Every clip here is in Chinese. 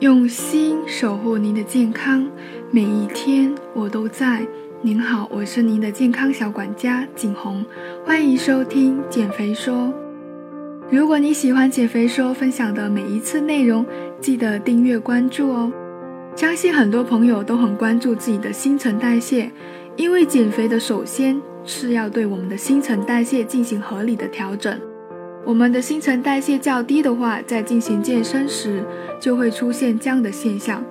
用心守护您的健康，每一天我都在。您好，我是您的健康小管家景红，欢迎收听减肥说。如果你喜欢减肥说分享的每一次内容，记得订阅关注哦。相信很多朋友都很关注自己的新陈代谢，因为减肥的首先是要对我们的新陈代谢进行合理的调整。我们的新陈代谢较低的话，在进行健身时就会出现这样的现象。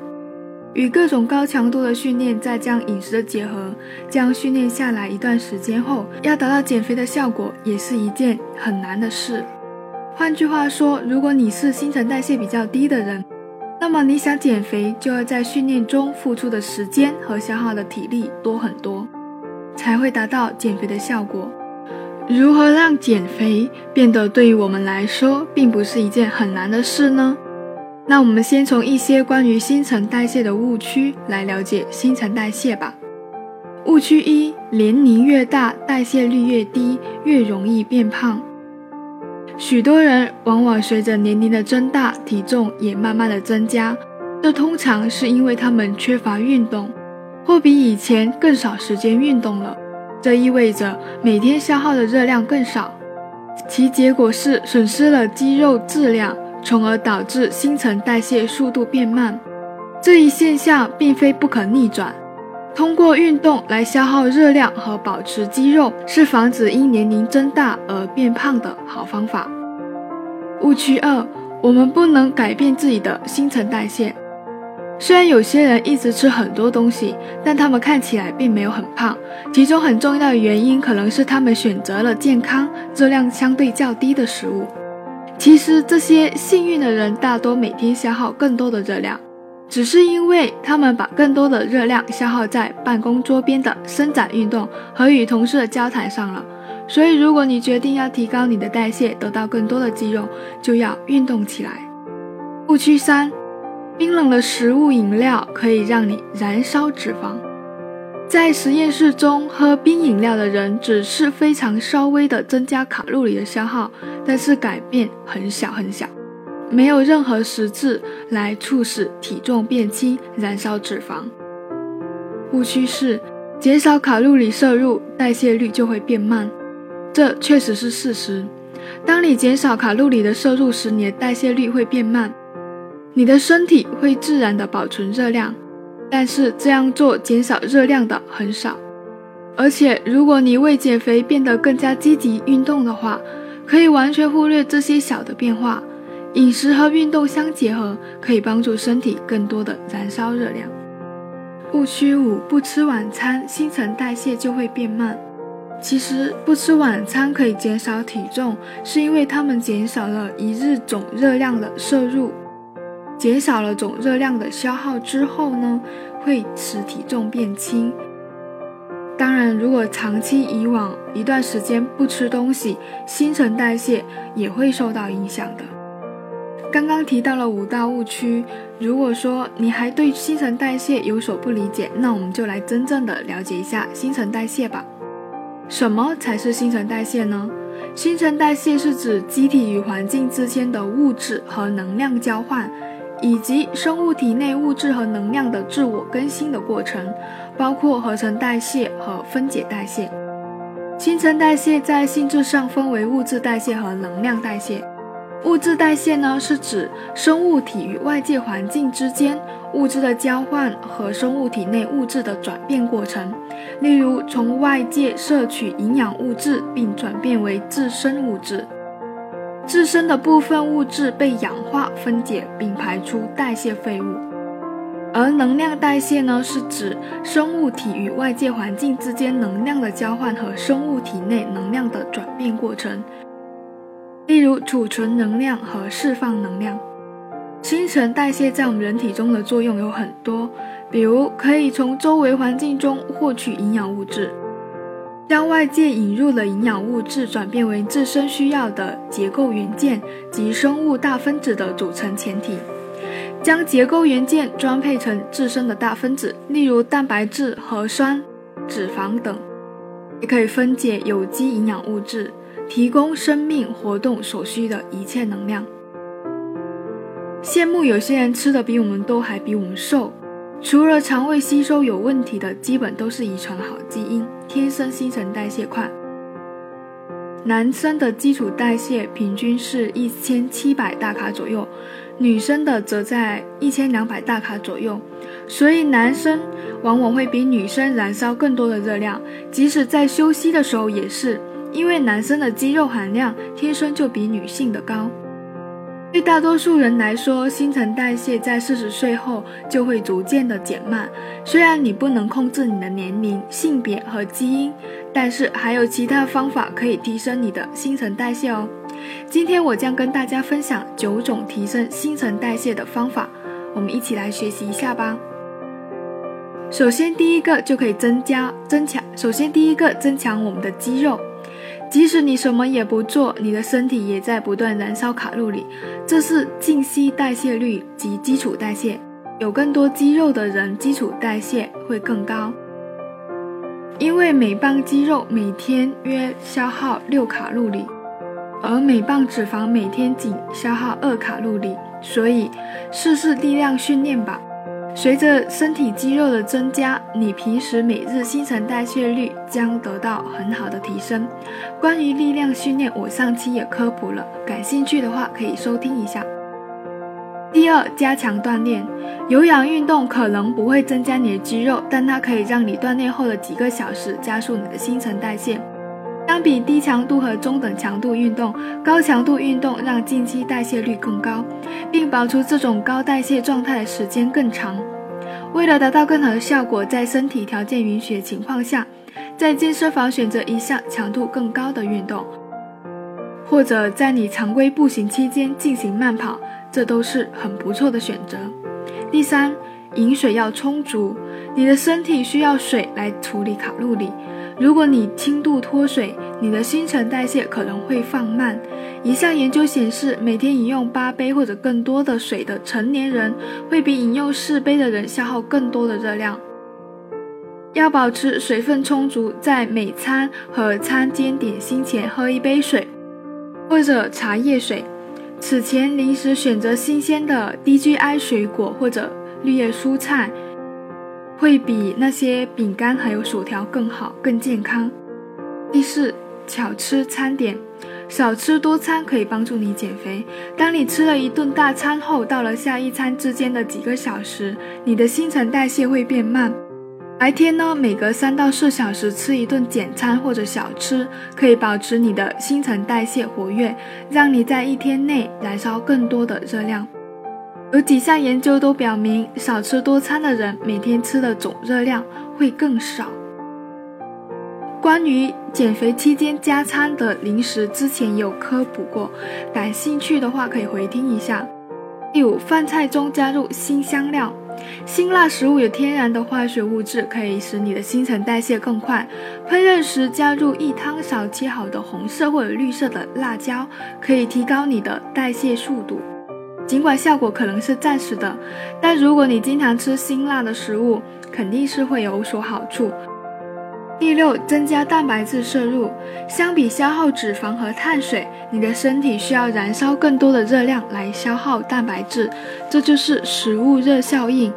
与各种高强度的训练，再将饮食的结合，这样训练下来一段时间后，要达到减肥的效果，也是一件很难的事。换句话说，如果你是新陈代谢比较低的人，那么你想减肥，就要在训练中付出的时间和消耗的体力多很多，才会达到减肥的效果。如何让减肥变得对于我们来说并不是一件很难的事呢？那我们先从一些关于新陈代谢的误区来了解新陈代谢吧。误区一：年龄越大，代谢率越低，越容易变胖。许多人往往随着年龄的增大，体重也慢慢的增加，这通常是因为他们缺乏运动，或比以前更少时间运动了。这意味着每天消耗的热量更少，其结果是损失了肌肉质量，从而导致新陈代谢速度变慢。这一现象并非不可逆转。通过运动来消耗热量和保持肌肉，是防止因年龄增大而变胖的好方法。误区二：我们不能改变自己的新陈代谢。虽然有些人一直吃很多东西，但他们看起来并没有很胖。其中很重要的原因可能是他们选择了健康、热量相对较低的食物。其实这些幸运的人大多每天消耗更多的热量，只是因为他们把更多的热量消耗在办公桌边的伸展运动和与同事的交谈上了。所以，如果你决定要提高你的代谢，得到更多的肌肉，就要运动起来。误区三。冰冷的食物、饮料可以让你燃烧脂肪。在实验室中，喝冰饮料的人只是非常稍微的增加卡路里的消耗，但是改变很小很小，没有任何实质来促使体重变轻、燃烧脂肪。误区是减少卡路里摄入，代谢率就会变慢。这确实是事实。当你减少卡路里的摄入时，你的代谢率会变慢。你的身体会自然的保存热量，但是这样做减少热量的很少。而且，如果你为减肥变得更加积极运动的话，可以完全忽略这些小的变化。饮食和运动相结合，可以帮助身体更多的燃烧热量。误区五：不吃晚餐，新陈代谢就会变慢。其实，不吃晚餐可以减少体重，是因为它们减少了一日总热量的摄入。减少了总热量的消耗之后呢，会使体重变轻。当然，如果长期以往一段时间不吃东西，新陈代谢也会受到影响的。刚刚提到了五大误区，如果说你还对新陈代谢有所不理解，那我们就来真正的了解一下新陈代谢吧。什么才是新陈代谢呢？新陈代谢是指机体与环境之间的物质和能量交换。以及生物体内物质和能量的自我更新的过程，包括合成代谢和分解代谢。新陈代谢在性质上分为物质代谢和能量代谢。物质代谢呢，是指生物体与外界环境之间物质的交换和生物体内物质的转变过程，例如从外界摄取营养物质并转变为自身物质。自身的部分物质被氧化分解并排出代谢废物，而能量代谢呢，是指生物体与外界环境之间能量的交换和生物体内能量的转变过程，例如储存能量和释放能量。新陈代谢在我们人体中的作用有很多，比如可以从周围环境中获取营养物质。将外界引入的营养物质转变为自身需要的结构元件及生物大分子的组成前提，将结构元件装配成自身的大分子，例如蛋白质、核酸、脂肪等，也可以分解有机营养物质，提供生命活动所需的一切能量。羡慕有些人吃的比我们多，还比我们瘦。除了肠胃吸收有问题的，基本都是遗传好基因，天生新陈代谢快。男生的基础代谢平均是一千七百大卡左右，女生的则在一千两百大卡左右，所以男生往往会比女生燃烧更多的热量，即使在休息的时候也是，因为男生的肌肉含量天生就比女性的高。对大多数人来说，新陈代谢在四十岁后就会逐渐的减慢。虽然你不能控制你的年龄、性别和基因，但是还有其他方法可以提升你的新陈代谢哦。今天我将跟大家分享九种提升新陈代谢的方法，我们一起来学习一下吧。首先，第一个就可以增加、增强。首先，第一个增强我们的肌肉。即使你什么也不做，你的身体也在不断燃烧卡路里，这是静息代谢率及基础代谢。有更多肌肉的人，基础代谢会更高，因为每磅肌肉每天约消耗六卡路里，而每磅脂肪每天仅消耗二卡路里，所以试试力量训练吧。随着身体肌肉的增加，你平时每日新陈代谢率将得到很好的提升。关于力量训练，我上期也科普了，感兴趣的话可以收听一下。第二，加强锻炼，有氧运动可能不会增加你的肌肉，但它可以让你锻炼后的几个小时加速你的新陈代谢。相比低强度和中等强度运动，高强度运动让近期代谢率更高，并保持这种高代谢状态的时间更长。为了达到更好的效果，在身体条件允许的情况下，在健身房选择一项强度更高的运动，或者在你常规步行期间进行慢跑，这都是很不错的选择。第三，饮水要充足，你的身体需要水来处理卡路里。如果你轻度脱水，你的新陈代谢可能会放慢。一项研究显示，每天饮用八杯或者更多的水的成年人，会比饮用四杯的人消耗更多的热量。要保持水分充足，在每餐和餐间点心前喝一杯水，或者茶叶水。此前临时选择新鲜的低 GI 水果或者绿叶蔬菜。会比那些饼干还有薯条更好、更健康。第四，巧吃餐点，少吃多餐可以帮助你减肥。当你吃了一顿大餐后，到了下一餐之间的几个小时，你的新陈代谢会变慢。白天呢，每隔三到四小时吃一顿简餐或者小吃，可以保持你的新陈代谢活跃，让你在一天内燃烧更多的热量。有几项研究都表明，少吃多餐的人每天吃的总热量会更少。关于减肥期间加餐的零食，之前有科普过，感兴趣的话可以回听一下。第五，饭菜中加入新香料，辛辣食物有天然的化学物质，可以使你的新陈代谢更快。烹饪时加入一汤勺切好的红色或者绿色的辣椒，可以提高你的代谢速度。尽管效果可能是暂时的，但如果你经常吃辛辣的食物，肯定是会有所好处。第六，增加蛋白质摄入。相比消耗脂肪和碳水，你的身体需要燃烧更多的热量来消耗蛋白质，这就是食物热效应。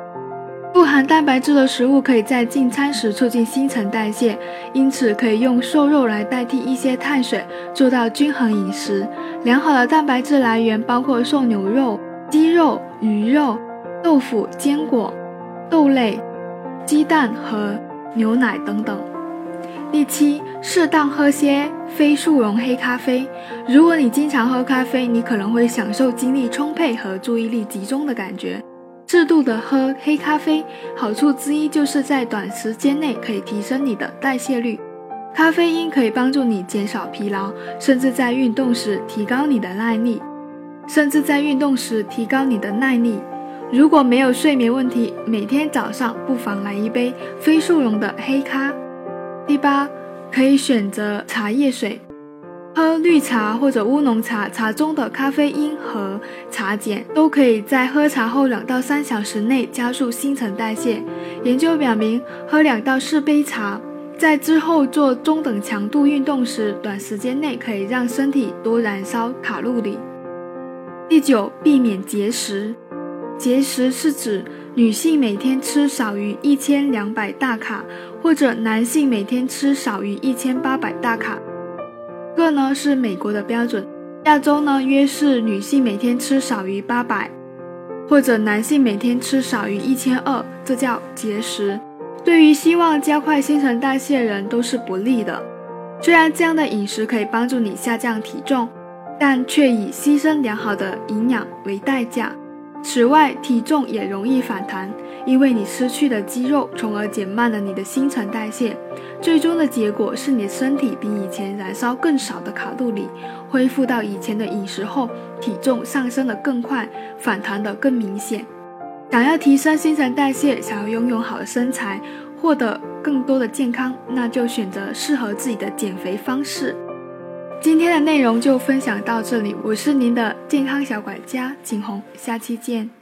富含蛋白质的食物可以在进餐时促进新陈代谢，因此可以用瘦肉来代替一些碳水，做到均衡饮食。良好的蛋白质来源包括瘦牛肉、鸡肉、鱼肉、豆腐、坚果、豆类、鸡蛋和牛奶等等。第七，适当喝些非速溶黑咖啡。如果你经常喝咖啡，你可能会享受精力充沛和注意力集中的感觉。适度的喝黑咖啡，好处之一就是在短时间内可以提升你的代谢率。咖啡因可以帮助你减少疲劳，甚至在运动时提高你的耐力。甚至在运动时提高你的耐力。如果没有睡眠问题，每天早上不妨来一杯非速溶的黑咖。第八，可以选择茶叶水。喝绿茶或者乌龙茶，茶中的咖啡因和茶碱都可以在喝茶后两到三小时内加速新陈代谢。研究表明，喝两到四杯茶，在之后做中等强度运动时，短时间内可以让身体多燃烧卡路里。第九，避免节食。节食是指女性每天吃少于一千两百大卡，或者男性每天吃少于一千八百大卡。这呢是美国的标准，亚洲呢约是女性每天吃少于八百，或者男性每天吃少于一千二，这叫节食。对于希望加快新陈代谢人都是不利的。虽然这样的饮食可以帮助你下降体重，但却以牺牲良好的营养为代价。此外，体重也容易反弹，因为你失去了肌肉，从而减慢了你的新陈代谢。最终的结果是你身体比以前燃烧更少的卡路里，恢复到以前的饮食后，体重上升的更快，反弹的更明显。想要提升新陈代谢，想要拥有好的身材，获得更多的健康，那就选择适合自己的减肥方式。今天的内容就分享到这里，我是您的健康小管家景红，下期见。